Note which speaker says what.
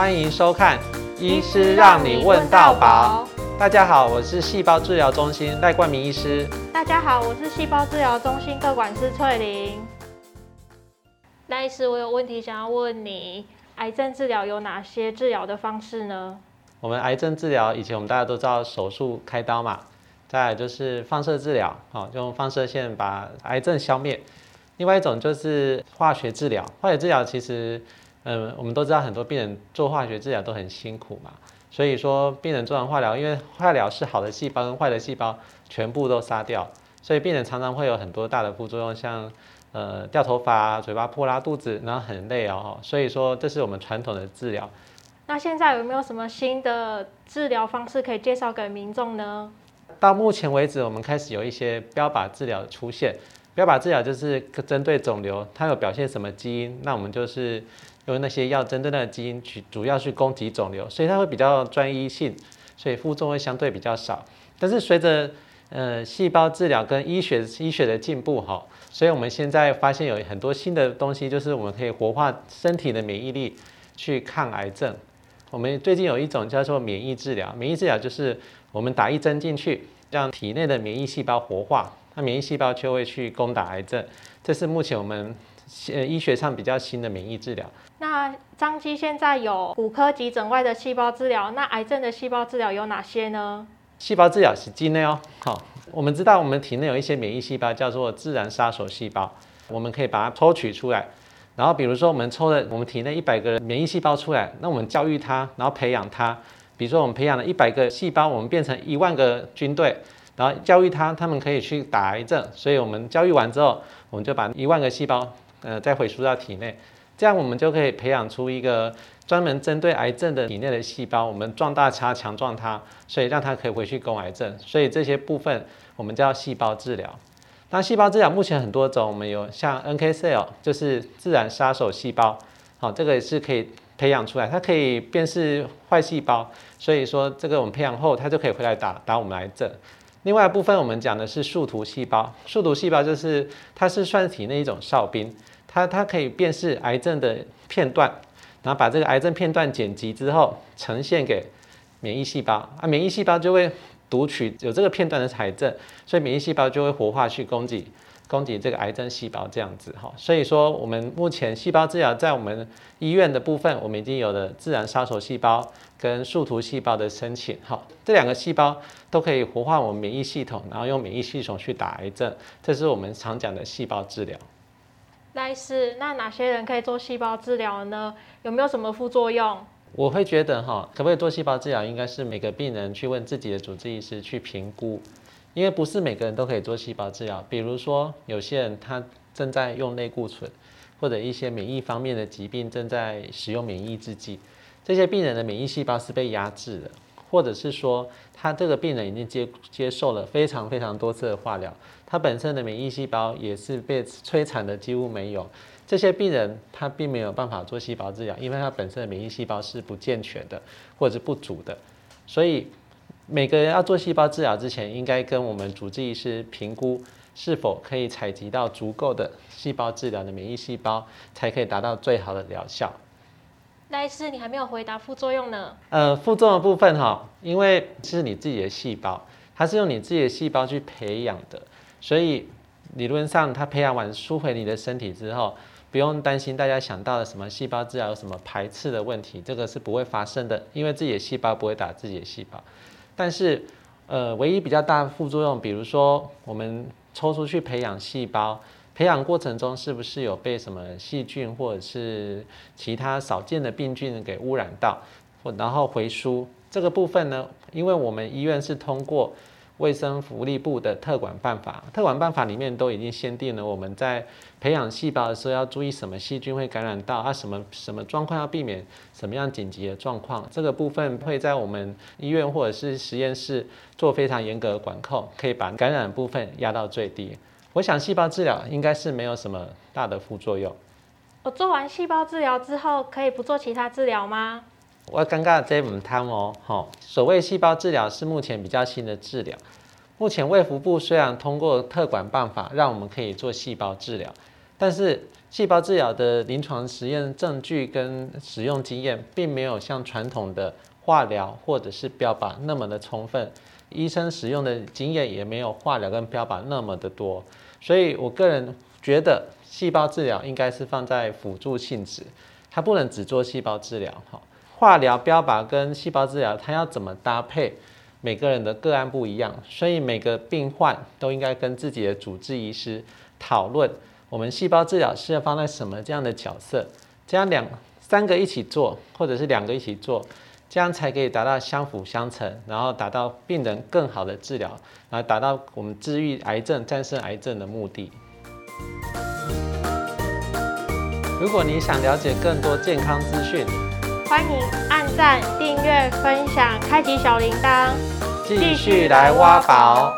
Speaker 1: 欢迎收看《医师让你问到宝》。大家好，我是细胞治疗中心赖冠铭医师。
Speaker 2: 大家好，我是细胞治疗中心各管师翠玲。赖医师，我有问题想要问你：癌症治疗有哪些治疗的方式呢？
Speaker 1: 我们癌症治疗以前我们大家都知道手术开刀嘛，再来就是放射治疗，好，用放射线把癌症消灭。另外一种就是化学治疗，化学治疗其实，嗯，我们都知道很多病人做化学治疗都很辛苦嘛，所以说病人做完化疗，因为化疗是好的细胞跟坏的细胞全部都杀掉，所以病人常常会有很多大的副作用，像呃掉头发、嘴巴破、拉肚子，然后很累哦。所以说这是我们传统的治疗。
Speaker 2: 那现在有没有什么新的治疗方式可以介绍给民众呢？
Speaker 1: 到目前为止，我们开始有一些标靶治疗出现。标靶治疗就是针对肿瘤，它有表现什么基因，那我们就是因为那些药针对那个基因去，主要去攻击肿瘤，所以它会比较专一性，所以副作用会相对比较少。但是随着呃细胞治疗跟医学医学的进步哈，所以我们现在发现有很多新的东西，就是我们可以活化身体的免疫力去抗癌症。我们最近有一种叫做免疫治疗，免疫治疗就是我们打一针进去，让体内的免疫细胞活化。那免疫细胞就会去攻打癌症，这是目前我们呃医学上比较新的免疫治疗。
Speaker 2: 那张基现在有骨科急诊外的细胞治疗，那癌症的细胞治疗有哪些呢？
Speaker 1: 细胞治疗是境内哦，好，我们知道我们体内有一些免疫细胞叫做自然杀手细胞，我们可以把它抽取出来，然后比如说我们抽了我们体内一百个免疫细胞出来，那我们教育它，然后培养它，比如说我们培养了一百个细胞，我们变成一万个军队。然后教育它，他们可以去打癌症，所以我们教育完之后，我们就把一万个细胞，呃，再回输到体内，这样我们就可以培养出一个专门针对癌症的体内的细胞，我们壮大它，强壮它，所以让它可以回去攻癌症。所以这些部分我们叫细胞治疗。那细胞治疗目前很多种，我们有像 NK cell，就是自然杀手细胞，好，这个也是可以培养出来，它可以辨识坏细胞，所以说这个我们培养后，它就可以回来打打我们癌症。另外一部分，我们讲的是树突细胞。树突细胞就是它是算体内一种哨兵，它它可以辨识癌症的片段，然后把这个癌症片段剪辑之后呈现给免疫细胞啊，免疫细胞就会读取有这个片段的癌症，所以免疫细胞就会活化去攻击攻击这个癌症细胞这样子哈。所以说，我们目前细胞治疗在我们医院的部分，我们已经有了自然杀手细胞。跟树突细胞的申请，哈，这两个细胞都可以活化我们免疫系统，然后用免疫系统去打癌症，这是我们常讲的细胞治疗。
Speaker 2: 赖医师，那哪些人可以做细胞治疗呢？有没有什么副作用？
Speaker 1: 我会觉得哈，可不可以做细胞治疗，应该是每个病人去问自己的主治医师去评估，因为不是每个人都可以做细胞治疗。比如说，有些人他正在用类固醇，或者一些免疫方面的疾病正在使用免疫制剂。这些病人的免疫细胞是被压制的，或者是说他这个病人已经接接受了非常非常多次的化疗，他本身的免疫细胞也是被摧残的几乎没有。这些病人他并没有办法做细胞治疗，因为他本身的免疫细胞是不健全的或者是不足的。所以每个人要做细胞治疗之前，应该跟我们主治医师评估是否可以采集到足够的细胞治疗的免疫细胞，才可以达到最好的疗效。
Speaker 2: 赖医师，你还没有回答副作用呢。
Speaker 1: 呃，副作用的部分哈，因为是你自己的细胞，它是用你自己的细胞去培养的，所以理论上它培养完输回你的身体之后，不用担心大家想到的什么细胞治疗有什么排斥的问题，这个是不会发生的，因为自己的细胞不会打自己的细胞。但是，呃，唯一比较大的副作用，比如说我们抽出去培养细胞。培养过程中是不是有被什么细菌或者是其他少见的病菌给污染到，或然后回输这个部分呢？因为我们医院是通过卫生福利部的特管办法，特管办法里面都已经限定了我们在培养细胞的时候要注意什么细菌会感染到啊，什么什么状况要避免什么样紧急的状况，这个部分会在我们医院或者是实验室做非常严格的管控，可以把感染的部分压到最低。我想细胞治疗应该是没有什么大的副作用。
Speaker 2: 我做完细胞治疗之后，可以不做其他治疗吗？
Speaker 1: 我尴尬这唔汤哦，吼，所谓细胞治疗是目前比较新的治疗。目前卫福部虽然通过特管办法让我们可以做细胞治疗，但是细胞治疗的临床实验证据跟使用经验，并没有像传统的化疗或者是标靶那么的充分，医生使用的经验也没有化疗跟标靶那么的多，所以我个人觉得细胞治疗应该是放在辅助性质，它不能只做细胞治疗。哈，化疗、标靶跟细胞治疗，它要怎么搭配？每个人的个案不一样，所以每个病患都应该跟自己的主治医师讨论，我们细胞治疗是要放在什么这样的角色，这样两三个一起做，或者是两个一起做，这样才可以达到相辅相成，然后达到病人更好的治疗，然后达到我们治愈癌症、战胜癌症的目的。如果你想了解更多健康资讯，
Speaker 2: 欢迎按赞、订阅、分享、开启小铃铛，
Speaker 1: 继续来挖宝。